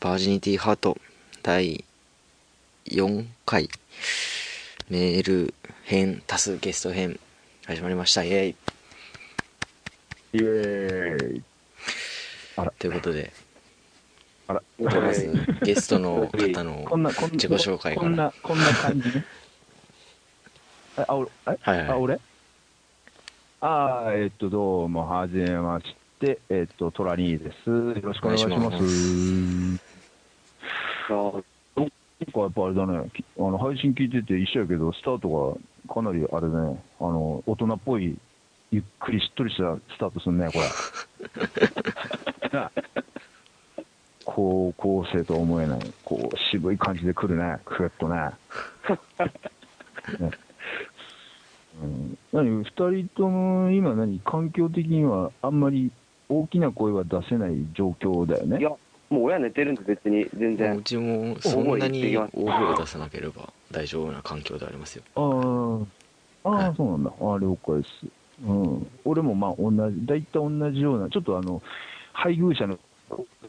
バージニティハート第4回。メール編多数ゲスト編始まりました。イエイ。イエーイ。ということであら。まずゲストの方の こんなこんな自己紹介から。こんなこんな感じね。えあ俺え？はいはい。あ俺？あーえっとどうもはじめまして。えっとトラニーです。よろしくお願いしますお願いしなんかやっぱあれだね。きあの配信聞いてて一緒やけどスタートがかなりあれね。あの大人っぽいゆっくりしっとりしたスタートすんねこれ。高校生とは思えない。こう渋い感じで来るね。クッとね。ね。うん、何二人とも今何？環境的にはあんまり大きな声は出せない状況だよね？いや、もう親寝てるんで別に全う然。ちもそんなに大声を出さなければ大丈夫な環境でありますよあーあー、はいそうなんだ。あー了解です。うん。俺もまあ同じ、大体同じような、ちょっとあの、配偶者の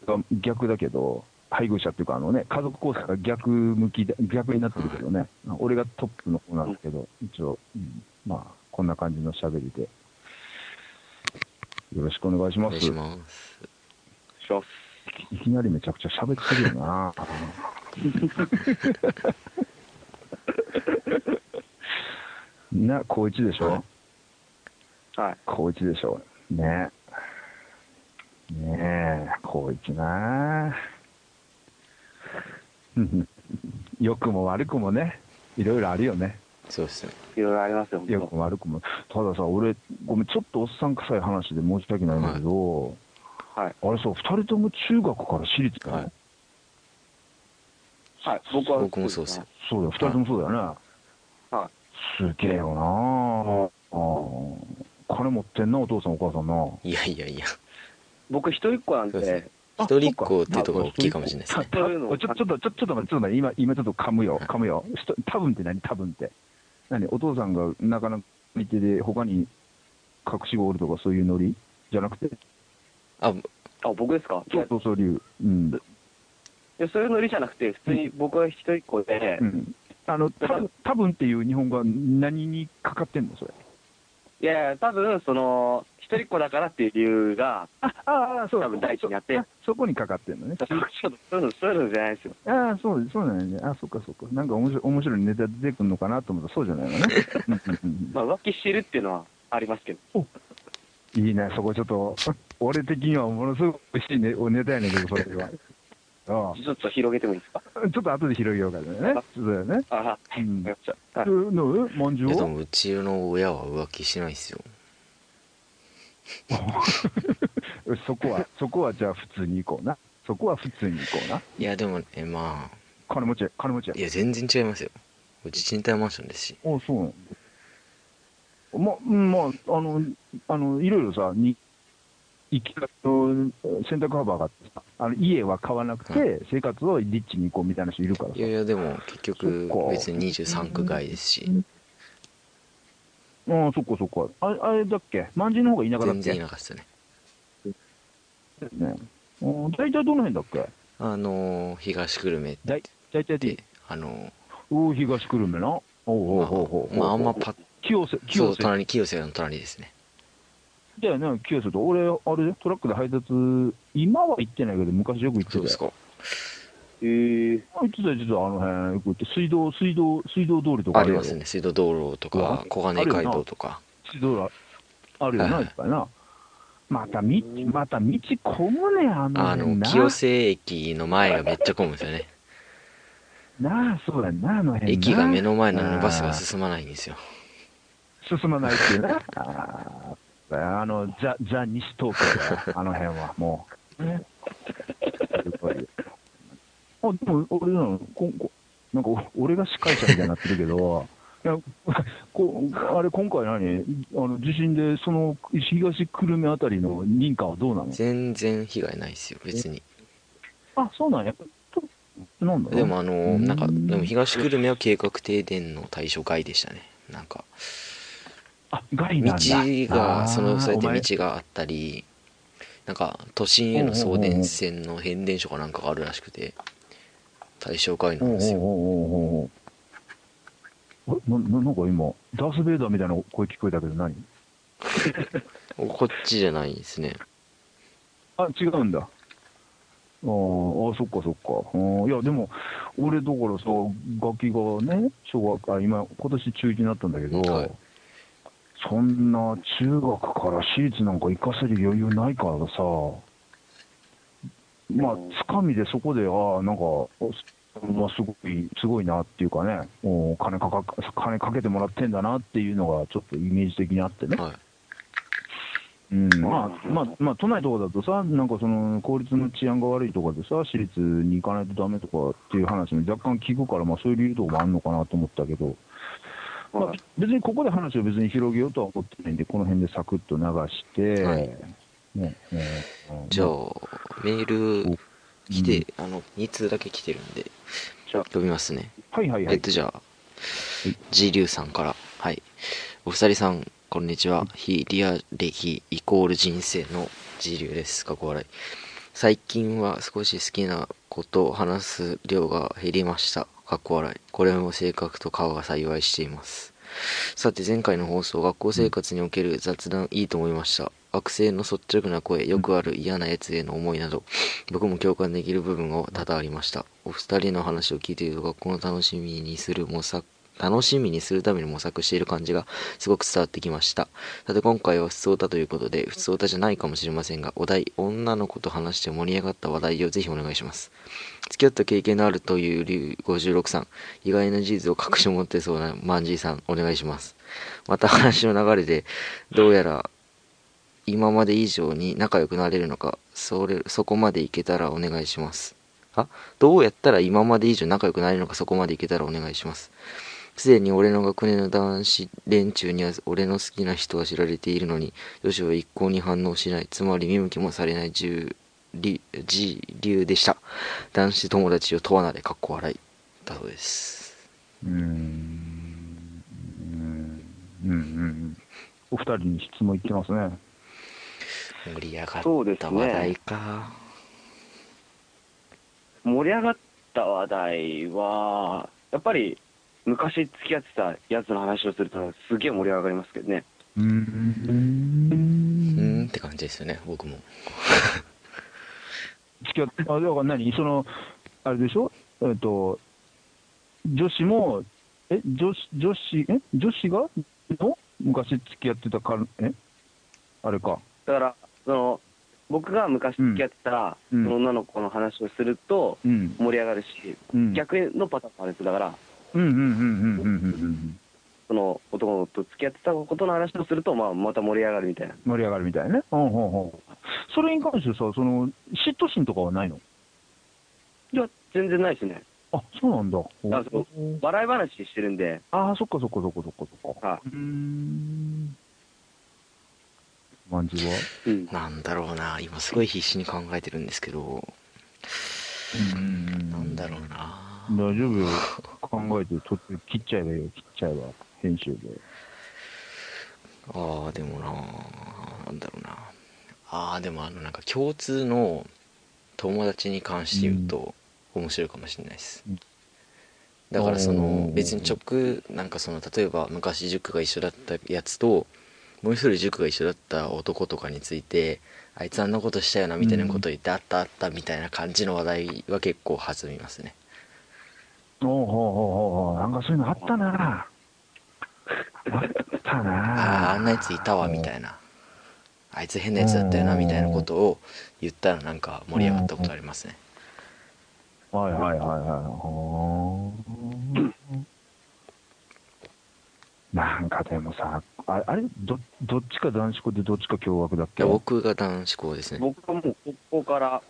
が逆だけど、配偶者っていうかあのね、家族構成が逆向きで、逆になってるけどね。俺がトップの方なんですけど、一応、うんまあ、こんな感じの喋りで。よろしくお願いします。お願いしますします。いきなりめちゃくちゃ喋ってるよな。な、高一でしょ、はいはい。高一でしょ？ねねえ、高一な 良くも悪くもね、いろいろあるよね。そうですねいろいろありますよ。良くも悪くも。たださ、俺、ごめん、ちょっとおっさん臭い話で申し訳ないんだけど、はい。あれさ、二人とも中学から私立だよ、はい。はい。僕は。僕もそうですよ。そうだよ、二人ともそうだよね。はすげえよな。ああ金持ってんな、お父さん、お母さんな。いやいやいや。僕一人っ子なんそうでで、一人っ子っていうところが大きいかもしれないですね。ちょちょっと、ちょちょっと待って、ちょっと待って、今、今ちょっと噛むよ、はい。噛むよ。ひと多分って何、多分って。何、お父さんがなかなか見てで、他に隠し子おるとかそういうノリ？じゃなくて、ああ、僕ですか？そうそうそういう、うん。いや、そういうノリじゃなくて、普通に僕は一人っ子でう、ん。あの、た多分っていう日本語は何にかかってんの、それ？いやいや、多分、その、一人っ子だからっていう理由が、あ、ああ、そう多分第一にあってそそこにかかってんのね。ちょっとそういうの、そういうのじゃないですよ。ああ、そう、そうなんやね。あそっかそっか。なんか面白い、面白いネタ出てくるのかなと思ったらそうじゃないのね。まあ、浮気してるっていうのはありますけど。いいね、そこちょっと、俺的にはものすごく美味しいね、おネタやねんけど、それは。あ ちょっと広げてもいいですか？あちょっと後で広げようかね。そうだよね。あ、はい。うんわかりました。はいうまんじゅはいうやでもうちの親は浮気しないですよ そこは、そこはじゃあ普通に行こうな。そこは普通に行こうな。いやでもねまあ金持ちや、金持ちやい。や全然違いますようち賃貸マンションですしああ、そう。ま、うんまあ、あの、あの、いろいろさ、に、生き方の選択幅があってさ、あの家は買わなくて、は生活をリッチに行こうみたいな人いるからさ。いや。いやでも結局別に23区外ですし。ああ、そっかそっか。ああれだっけ？万人の方が田舎だっ全け？然いなかっすね。ね。あ大体どの辺だっけ？あのー東久留米っ大大体でて、あのおお、東久留米な。おうおうーおうおう。まあまああんまパッ清瀬、そ清瀬。う隣清瀬の隣ですねだよね、清瀬と。俺、あれ、トラックで配達、今は行ってないけど、昔よく行ってたよ。そうですかえー、あ行ってた、行ってた、あの辺、よく行って、水道、水道、水道通りとかありますね水道道路とか小金街道とか水道路あるよな、はいいっぱいな。また道、また道混むね、あのあの。清瀬駅の前がめっちゃ混むんですよねなあ、そうだな、あの辺な。駅が目の前なのにバスが進まないんですよ進まないっていうね。あの、ザ、ザ西東京だよ、あの辺は、もう。ね。やっぱり。あ、でも、俺なの、ここなんか、お俺が司会者みたいになってるけど、いやこあれ、今回何？あの、地震で、その、東久留米あたりの認可はどうなの？全然被害ないですよ別に。あ、そうなんや。なんだ？でもあのうんなんかでも東久留米は計画停電の対象外でしたね。なんか道なんだ。がそのそうやって道があったりなんか都心への送電線の変電所かなんかがあるらしくて対象外なんですよなななんか今、ダース・ベイダーみたいな声聞こえたけど何？こっちじゃないですねあ、違うんだ。あーあ、そっかそっか。うんいや、でも、俺、だからさ、ガキがね、小学、あ、今、今年中1になったんだけど、はいそんな中学から私立なんか行かせる余裕ないからさ、まあ、つかみでそこで、ああ、なんか、おまあ、すごい、すごいなっていうかね、お金かか、金かけてもらってんだなっていうのが、ちょっとイメージ的にあってね。はい。うん、まあ、まあ、まあ、都内とかだとさ、なんかその、公立の治安が悪いとかでさ、私立に行かないとダメとかっていう話も若干聞くから、まあ、そういう理由とかもあるのかなと思ったけど、別にここで話を別に広げようとは思ってないんで、この辺でサクッと流して、はいねねじゃあまメール来て、あの2通だけ来てるんでじゃあ読みますねはいはいはいえっと、じゃあ、G リュウさんから、はい。お二人さん、こんにちは。非リア歴イコール人生の G リュウです。かっこ笑い。最近は少し好きなことを話す量が減りました。かっこ笑い。これも性格と顔が幸いしています。さて前回の放送学校生活における雑談いいと思いました学生の率直な声よくある嫌なやつへの思いなど僕も共感できる部分が多々ありましたお二人の話を聞いていると学校の楽しみにする模索楽しみにするために模索している感じがすごく伝わってきました。さて今回は普通歌ということで普通歌じゃないかもしれませんがお題女の子と話して盛り上がった話題をぜひお願いします。付き合った経験のあるという竜56さん。意外な事実を隠し持ってそうなマンジーさんお願いします。また話の流れでどうやら今まで以上に仲良くなれるのかそれそこまでいけたらお願いします。あ？どうやったら今まで以上仲良くなれるのかそこまでいけたらお願いします。すでに俺の学年の男子連中には俺の好きな人は知られているのに女子は一向に反応しない。つまり見向きもされない。10り G 流でした。男子友達を問わなでかっこ笑い。だそうです。うーん、うん、うん、うん。お二人に質問いってますね。盛り上がった話題か、盛り上がった話題は、やっぱり昔付き合ってたやつの話をすると、すげえ盛り上がりますけどね。うー。うんって感じですよね僕も付き合って、あ、だから何？その、あれでしょ？えっと、女子も、え、女子、女子、え？女子が？の？昔付き合ってたか、え？あれか。だから、その、僕が昔付き合ってた、うんその女の子の話をするとうん。盛り上がるし、うん。逆のパターンもあるんですだから、うんうんうんうんうんうんその男と付き合ってたことの話をすると、まあ、また盛り上がるみたいな。盛り上がるみたいね。うんうんうん。それに関してさ、その、嫉妬心とかはないの？いや、全然ないですね。あ、そうなんだ。あそう笑い話してるんで、ああ、そっかそっかそっかそっかそっか。はうーん。まんじゅうは？うん、なんだろうな今すごい必死に考えてるんですけどうんなんだろうな大丈夫よ。考えて途中切っちゃえばいいよ。切っちゃえば。編集で。ああでもななんだろうなああでもあのなんか共通の友達に関して言うと面白いかもしれないです、うんだからそおのー別に直なんかその例えば昔塾が一緒だったやつともう一人塾が一緒だった男とかについてあいつあんなことしたよなみたいなこと言って、あったあったみたいな感じの話題は結構弾みますねおうほうほうほうほう。なんかそういうのあったな。あったな。あああんなやついたわみたいなあいつ変なやつだったよなみたいなことを言ったらなんか盛り上がったことありますねはいはいはいはい。なんかでもさ、ああれど、どっちか男子校でどっちか共学だっいけや僕が男子校ですね僕はもう高校から、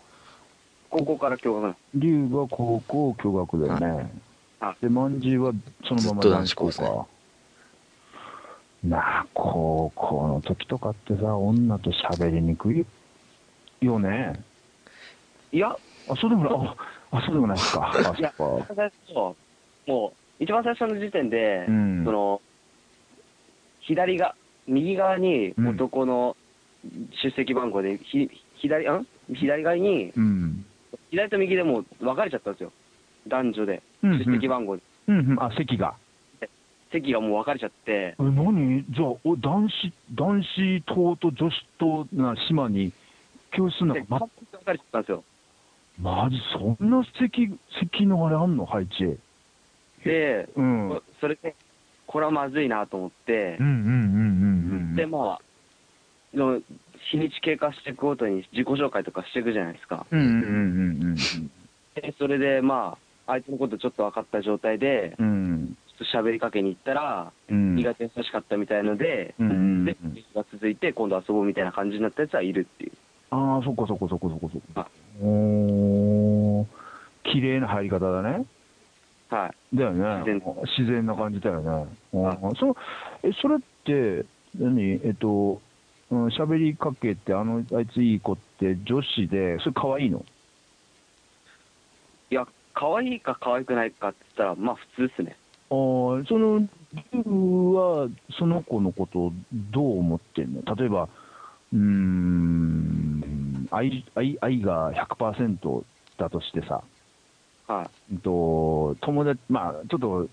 高校から共学龍が高校共学だよね。あで、まんじゅうはそのままずっと男子校ですねか。なあ、高校の時とかってさ、女と喋りにくいよね。いや、あ、そうでもない、あ、あそうでもないですか。あ、そっいやか。最初、もう、一番最初の時点で、うん。その、左が、右側にうん男の出席番号で、ひ左、ん？左側に、うん。左と右でもう分かれちゃったんですよ。男女で。うんうん出席番号で。うんうん、あ、席が。席がもう分かれちゃって、え、何？じゃあ、お男子、男子棟と女子棟な島に、教室ので、中、ま、分かれちゃったんですよ。マジ、そんな席、席のあれあんの？配置。で、うん。うんそれで、これはまずいなと思ってうんうんうんうんうん。で、まあ、の日にち経過していくごとに自己紹介とかしていくじゃないですか。うんうんうんうんで、それで、まあ、相手のことちょっと分かった状態で、うん。うん。ちょっと喋りかけに行ったら、うん。意外と優しかったみたいので、うんで、日が続いて、今度遊ぼうみたいな感じになったやつはいるっていう。ああ、そっかそっかそっかそっかそっかあ。おー、綺麗な入り方だね。はい。だよね。自然自然な感じだよね。ああそのえ、それって、何？えっと、うん喋りかけて、あの、あいついい子って女子で、それ可愛いの？いや、可愛いか可愛くないかって言ったら、まあ普通ですね。あーその、リュウは、その子のことをどう思ってんの？例えば、うーん、愛、愛、愛が100%だとしてさ、はうんと、友達、まあ、ちょっと、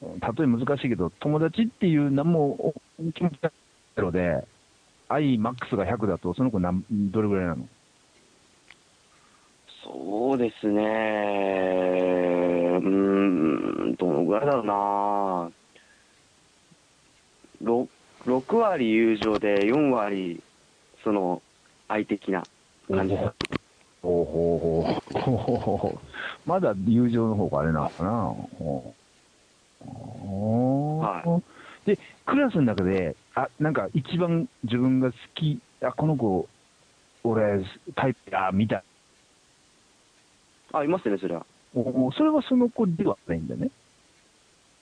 例え難しいけど、友達っていう何も気持ちがゼロで、愛マックスが100だと、その子なんどれぐらいなの？い。そうですね。うーん、どのぐらいだろうな。6, 6割友情で4割、その、愛的な感じです。ほうほうほうほうほうまだ友情の方があれなのかな。はで、クラスの中で、あ、なんか一番自分が好き、あ、この子、俺、タイプだ、みたいあ、いますね、それは。おそれはその子ではないんだね。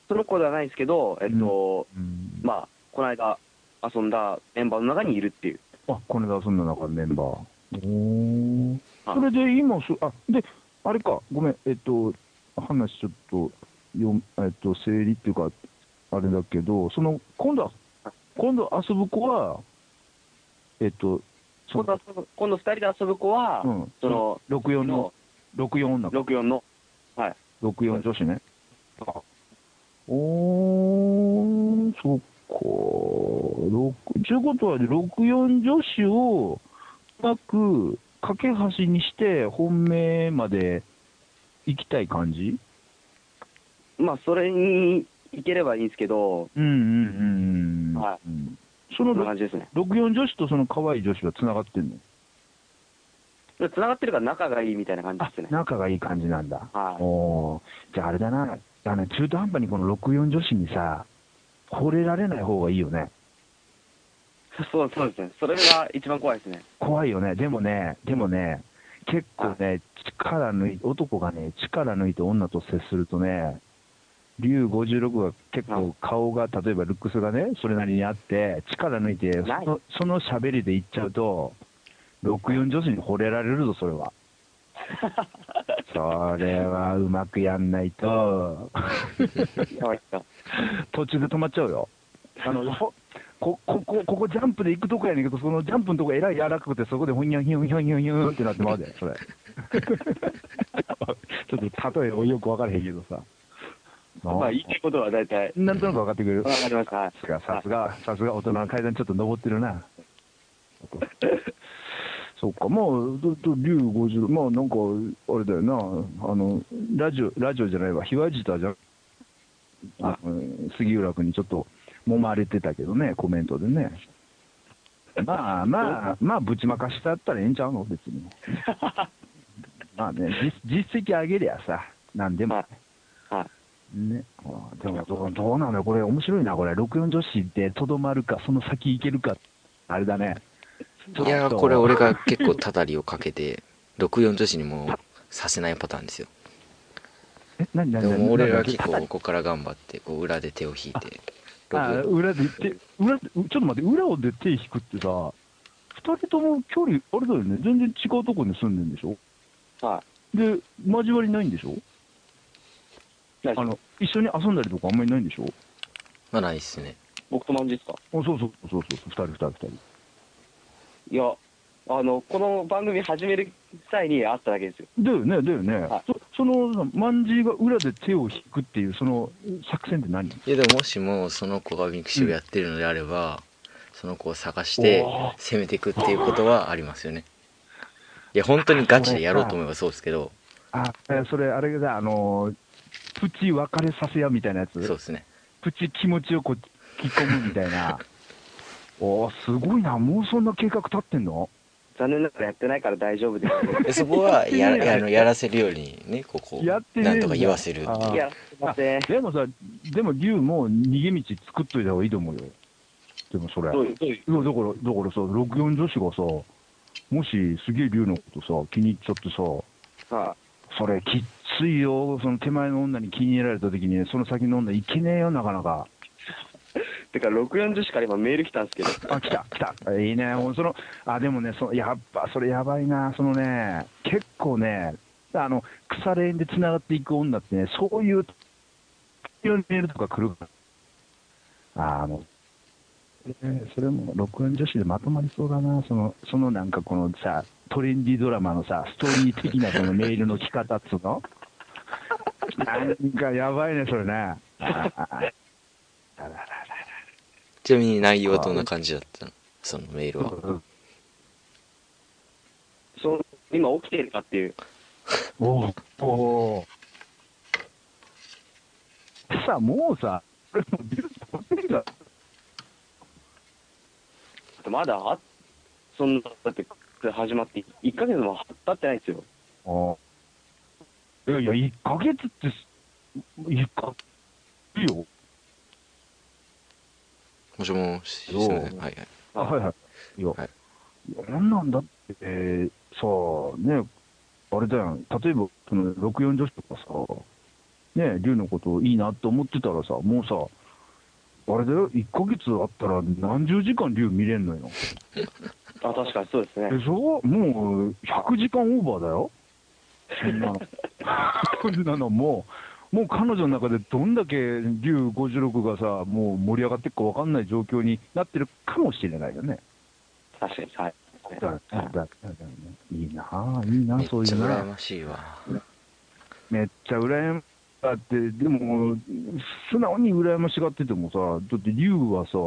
その子ではないですけど、えっと、うんまあ、この間遊んだメンバーの中にいるっていう。あ、この間そんな中のメンバー。おそれで今そ、あ、で、あれか、ごめん、えっと、話ちょっと、よえっと、整理っていうか、あれだけど、その、今度は、今度遊ぶ子は、えっと、そ今度遊ぶ今度2人で遊ぶ子は、うんその、64の、64女の子、64の、はい。64女子ね。あおー、そっか。ちゅうことは、64女子を、うまく、架け橋にして、本命まで行きたい感じ？まあ、それに行ければいいんですけど、うんうんうんうん。はいうんそのそんな感じですね。64女子とその可愛い女子は繋がってんの？で繋がってるから仲がいいみたいな感じあですね。仲がいい感じなんだ。はいおーじゃああれだな。あの中途半端にこの64女子にさ、惚れられない方がいいよね。そうそうですね。それが一番怖いですね。怖いよね。でもね、でもね、結構ね、力抜い男がね、力抜いて女と接するとね、竜56が結構顔が、例えばルックスがね、それなりにあって、力抜いて、そのその喋りで言っちゃうと、64女子に惚れられるぞ、それは。それはうまくやんないと。途中で止まっちゃうよ。あの、ほこ、ここ、ここジャンプで行くとこやねんけど、そのジャンプのとこえらい柔らかくて、そこでほんにゃんひょんひょんひょんひょんってなってまうで、それ。ちょっと例えよく分からへんけどさ。まあ、言いたいことは大体、なんとなく分かってくれる。わかりました。はいさすが、さすが、さすが大人の階段ちょっと登ってるな。そっか、まあ、どど竜50、まあなんか、あれだよな、あの、ラジオ、ラジオじゃないわ、ひわじたじゃ、あの杉浦君にちょっと揉まれてたけどね、コメントでね。まあまあ、まあ、ぶちまかしてあったらええんちゃうの、別に。まあね、実実績上げりゃさ、なんでも。はい。はい。ね、あでもどうどうなのよ、これ、面白いな、これ、64女子でとどまるか、その先行けるか、あれだね。いやーこれ俺が結構たたりをかけて64女子にもさせないパターンですよ。え、何何何でも俺ら何結構ここから頑張ってこう裏で手を引いてあ6裏で手、裏で、ちょっと待って、裏で手引くってさ、二人とも距離、あれだよね、全然違うとこに住んでんでしょ？はで、交わりないんでしょ？い。あの、一緒に遊んだりとかあんまりないんでしょ？まあないっすね。僕とマンジですか？あそうそうそうそうそう、二人二人二人。いや、あの、この番組始める際に会っただけですよ。だよね、だよね。はい。そその、マンジーが裏で手を引くっていう、その作戦って何？いやでももしもその子が mixi をやってるのであれば、その子を探しておー。攻めていくっていうことはありますよね。いや本当にガチでやろうと思えばそうですけど。あ、えそれ、あれが、あの、プチ別れさせやみたいなやつ？そうですねプチ気持ちをこう、引き込むみたいな。おーすごいな。もうそんな計画立ってんの？残念ながらやってないから大丈夫です。でそこはややってねえあのやらせるようにねこうこやってねえんだうなんとか言わせるってあいういや、すいません。でもさ、でも、龍も逃げ道作っといた方がいいと思うよ。でもそれ。どういう、どういう。いや、だから、だからさ、64女子がさ、もしすげえ龍のことさ、気に入っちゃってさ、はそれきっついよ、その手前の女に気に入られた時にね、その先の女いけねえよ、なかなか。い。てか、64女子から今メール来たんですけど、あ、来た、来た。いいね、もうその、あ、でもね、そやっぱ、それやばいな、そのね、結構ね、あの、腐れ縁で繋がっていく女ってね、そういう、メールとか来るから。あーもう、えそれも64女子でまとまりそうだな、その、そのなんかこのさ、トレンディードラマのさ、ストーリー的なそのメールの来方っつうの？なんかやばいね、それね。あーあらららちなみに内容はどんな感じだったの？そのメールはらその今起きてるかっていう。おうおうさあ、もうさ、これもうビル持ってきた。まだあ、そんな、だって、始まって1ヶ月も経ってないですよ。あいやいや、1ヶ月ってす、1ヶいいよ。もしもしすい？どうませんはいはいあはいはい。いや、はいいやなんなんだって、えーさあ、ね、あれだよ、例えば、その、64女子とかさ、ね、龍のこといいなって思ってたらさ、もうさ、あれだよ、1ヶ月あったら何十時間龍見れんのよ。あ、確かにそうですね。でしょ？もう100時間オーバーだよ。そんなの。そんなのもう、もう彼女の中でどんだけ竜56がさ、もう盛り上がっていくか分かんない状況になってるかもしれないよね。確かに、はい。だだだだいいなあいいなめっそういうのちゃ羨ましいわめっちゃ羨まだって、でも、素直に羨ましがっててもさ、だって竜はさ、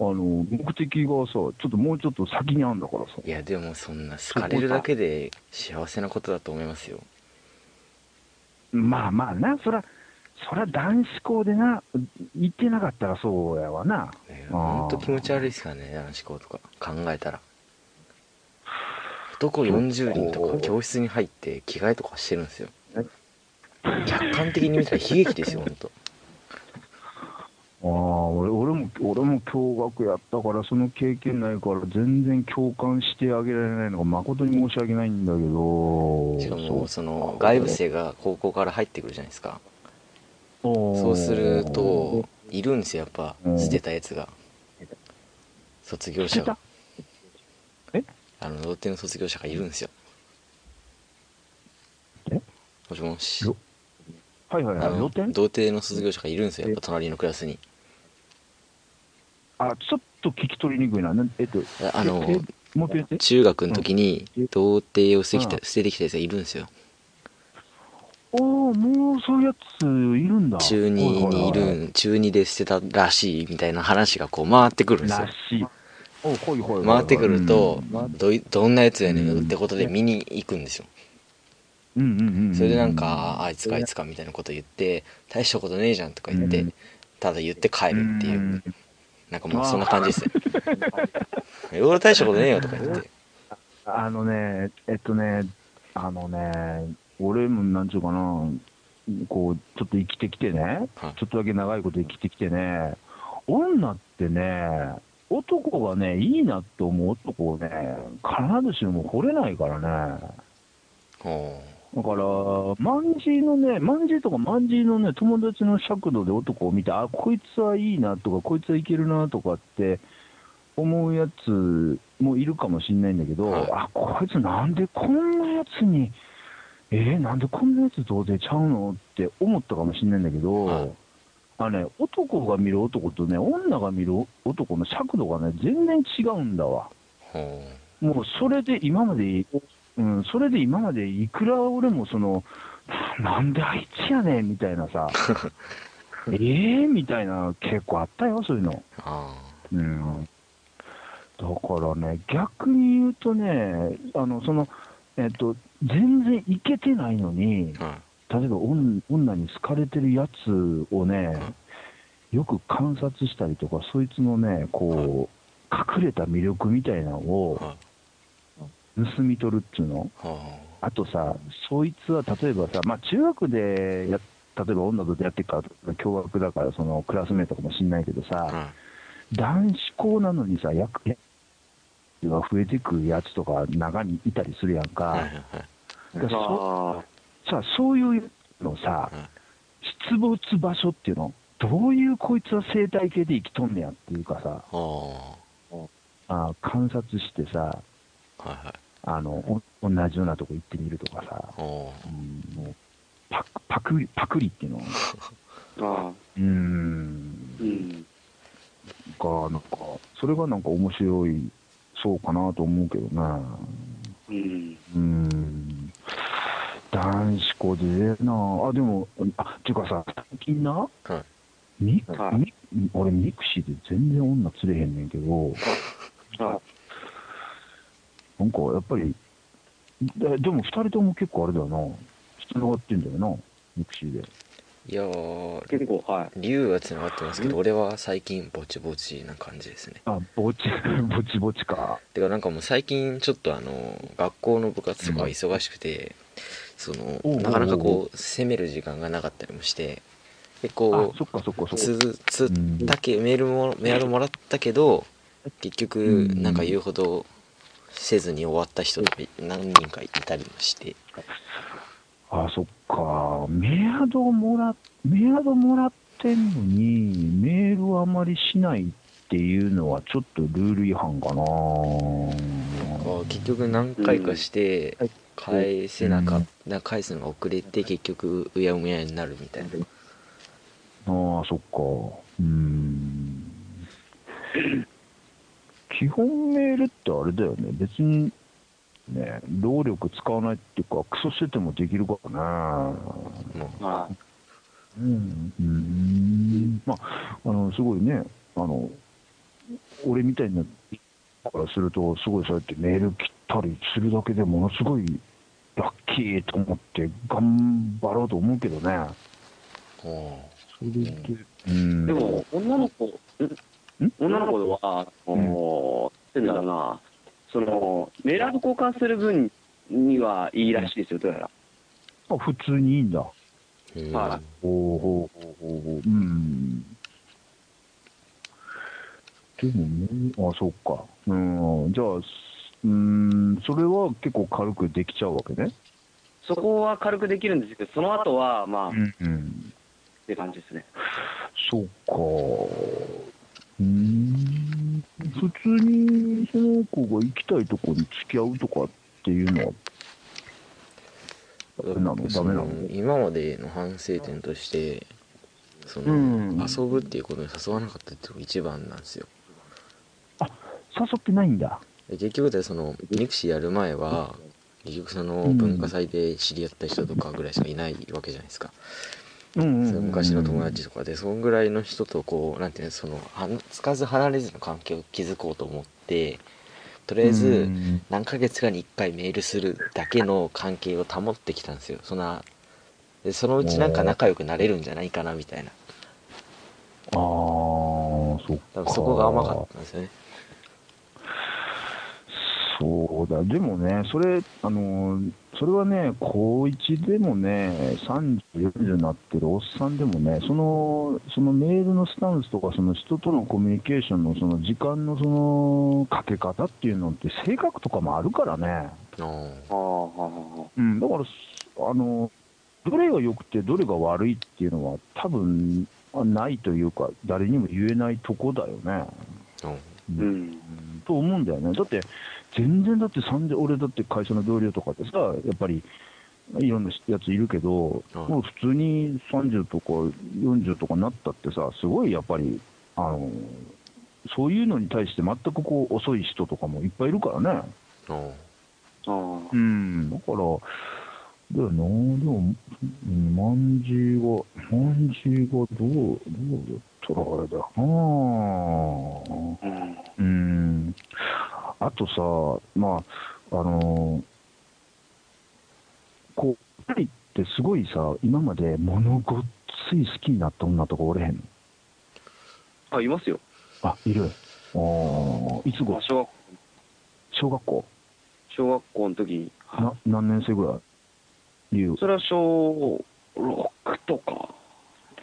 あの、目的がさ、ちょっともうちょっと先にあるんだからさ。いやでもそんな好かれるだけで幸せなことだと思いますよ。まあまあな、そら、そら男子校でな、行ってなかったらそうやわな。ほんと気持ち悪いですからね男子校とか。考えたら。男40人とか教室に入って着替えとかしてるんですよ。客観的に見たら悲劇ですよほんと。ああ、俺俺も、俺も共学やったから、その経験ないから、全然共感してあげられないのが誠に申し訳ないんだけど。しかもその外部生が高校から入ってくるじゃないですか。そそうするといるんですよやっぱうん捨てたやつが。卒業者が。え？あの童貞の卒業者がいるんですよ。え？もしもし。よ。はいはいはい、童貞の卒業者がいるんですよやっぱ隣のクラスにあ、ちょっと聞き取りにくいな。なんえっと、あのええもう一遍言って。中学の時にうん。童貞を捨ててきたうん。捨ててきたやつがいるんですよ。おおもうそういうやついるんだ。中2にいる中2で捨てたらしいみたいな話がこう回ってくるんですよ。らしい。おほいほいほい回ってくるとうん。どいどんなやつやねうん。んってことで見に行くんですよ。うんうんうんうん。それでなんかあいつかあいつかみたいなこと言って大したことねえじゃんとか言ってうん。ただ言って帰るっていう。うんなんかもうそんな感じですね。俺大したことねえよとか言って。あのね、えっとね、あのね、俺もなんちゅうかな、こう、ちょっと生きてきてね、はい。ちょっとだけ長いこと生きてきてね、女ってね、男がね、いいなって思う男をね、必ずしも惚れないからね。ほだから、マンジーのね、マンジーとかマンジーのね、友達の尺度で男を見て、あ、こいつはいいなとか、こいつはいけるなとかって思うやつもいるかもしれないんだけど、はい。あ、こいつなんでこんなやつに、えーなんでこんなやつどうでちゃうのって思ったかもしれないんだけど、はい。あのね、男が見る男とね、女が見る男の尺度がね、全然違うんだわ。もうそれで今まで、うん、それで今までいくら俺もその、なんであいつやねんみたいなさ、ええみたいな結構あったよ、そういうの。あうん。だからね、逆に言うとね、あの、その、えっと、全然いけてないのに、あ、はい。例えば女女に好かれてるやつをね、よく観察したりとか、そいつのね、こう、隠れた魅力みたいなのをはい。盗み取るっていうの？はあとさ、そいつは例えばさ、まあ中学でや、例えば女と出会ってから、共学だから、そのクラスメートかもしんないけどさ、あ。は男子校なのにさ、役が増えてくるやつとか中にいたりするやんか。い。はい。はい。だからそあさあ、そういうのさ、はい。出没場所っていうの、どういうこいつは生態系で生きとんねやっていうかさ、ああ観察してさ、あ。はい。はい。あのお同じようなとこ行ってみるとかさ。うん、もうパクパクリパクリっていうの、あ、うーん、うん。が、なんか、それがなんか面白い、そうかなと思うけどね。うん。うーん、男子校でええなあ、でも、あ、っていうかさ、最近な、はい。ミはいミ俺、 mixi で全然女釣れへんねんけど、あなんかやっぱり、ででも2人とも結構あれだよな、つながってんだよな、 mixi で。いやー、結構、はい。竜は繋がってますけど、俺は最近ぼちぼちな感じですね。あ、ぼち、ぼちぼちか。てかなんかもう最近ちょっとあの、学校の部活とかが忙しくて、その、おうおうおうなかなかこう、攻める時間がなかったりもして、結あ構、、そっかそっかそっか。つ、つうんったけ、メールも、メールもらったけど、結局、うんなんか言うほどせずに終わった人が何人かいたりもして、あ、そっか。メアドもら、メアドもらってんのに、メールはあまりしないっていうのはちょっとルール違反かな。あ結局何回かしてうん返せなかった、返すのが遅れて結局うやむやになるみたいなああ、そっか。うーん。基本メールってあれだよね。別に、ね、労力使わないっていうか、クソしててもできるからね。うん。うん。まあ、あの、すごいね、あの、俺みたいな、からすると、すごいそうやってメール切ったりするだけでものすごいラッキーと思って頑張ろうと思うけどね。うそれで、うん。でも、女の子、女の子は、あのー、なんだろうな、その、メールアド交換する分にはいいらしいですよ、どうやら。あ、普通にいいんだ。うんはほうほうほうほうほう。うん。でもね、あ、そっか。うん。じゃあ、すうん、それは結構軽くできちゃうわけね。そこは軽くできるんですけど、その後は、まあ、っん。うん。て感じですね。そっか。うん。普通にその子が行きたいとこに付き合うとかっていうのは、ダメなのそダメなの？今までの反省点としてその、うん遊ぶっていうことに誘わなかったっていうのが一番なんですよ誘ってないんだ。で結局でその mixi やる前は結局そのうん文化祭で知り合った人とかぐらいしかいないわけじゃないですか、うん昔の友達とかでそんぐらいの人とこうなんていうのそのはつかず離れずの関係を築こうと思ってとりあえうずん何ヶ月かに1回メールするだけの関係を保ってきたんですよ。そんなでそのうちなんか仲良くなれるんじゃないかなみたいな。ああ、そっか。そこが甘かったんですよねそうだ、でもね、それ、あの、それはね、高1でもね、30、40になってるおっさんでもね、その、そのメールのスタンスとか、その人とのコミュニケーションのその時間のそのかけ方っていうのって性格とかもあるからね。あうん、だから、あの、どれが良くてどれが悪いっていうのは多分ないというか、誰にも言えないとこだよね。うんあ。うん。と思うんだよね。だって、全然だって30、俺だって会社の同僚とかでさ、やっぱり、いろんなやついるけど、はいもう普通に30とか40とかなったってさ、すごいやっぱり、あの、そういうのに対して全くこう遅い人とかもいっぱいいるからね。あああうん、だから、だよな、でも、うんまんじゅうが、まんじゅうがどう、どうだったらあれだ？よなうん。うん。あとさ、まあ、あのこう、二人ってすごいさ、今まで物ごっつい好きになった女とかおれへんの？あ、いますよ。あ、いる。あーいつご？まあ、小学小学校？小学校の時、な何年生ぐらい？言う。それは小6とか。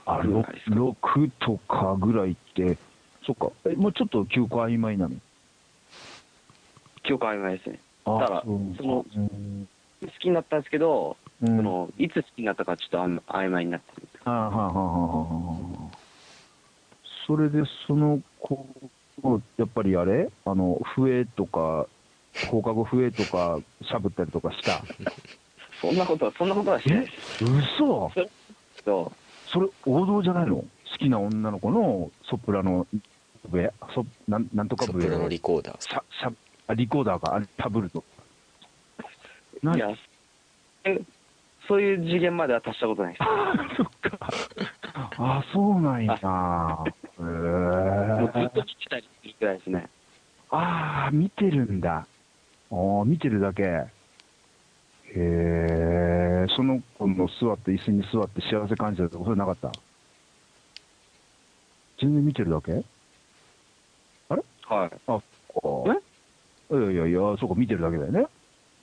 あ、ぐらいですか6とかぐらいって、そっか、えもうちょっと記憶曖昧なの？記憶曖昧ですね。あだからそうそのうん好きになったんですけど、うん。そのいつ好きになったかちょっと曖昧になってる。あはあはあはあはあ。それで、その子、やっぱりあれ？あの、笛とか、放課後笛とか、しゃぶったりとかした？そんなことは、そんなことはしない。です嘘？けど、それ、王道じゃないの？好きな女の子のソプラノ笛、そなんなんとか笛？ソプラノリコーダー。しゃしゃあリコーダーか、あれ、タブルと。ないや、えそういう次元までは達したことないです。そっか。あ、そうなんや。へもうずっーと見てたりするくらいですね。ああ、見てるんだ。ああ、見てるだけ。へえ、その子の座って、椅子に座って幸せ感じたとか、それなかった？全然見てるだけ？はい。ああいやいやいや、そうか、見てるだけだよね。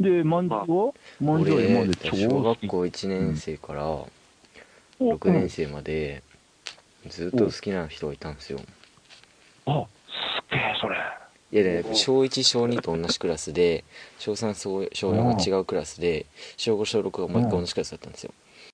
で、まんじゅうはまんじゅうは今ま俺で超小好き。学校1年生からお6年生までずっと好きな人がいたんですよあ、すっげえ、それ。いやいや小1小2と同じクラスで小3小小4が違うクラスで小5小6がもう一回同じクラスだったんですよ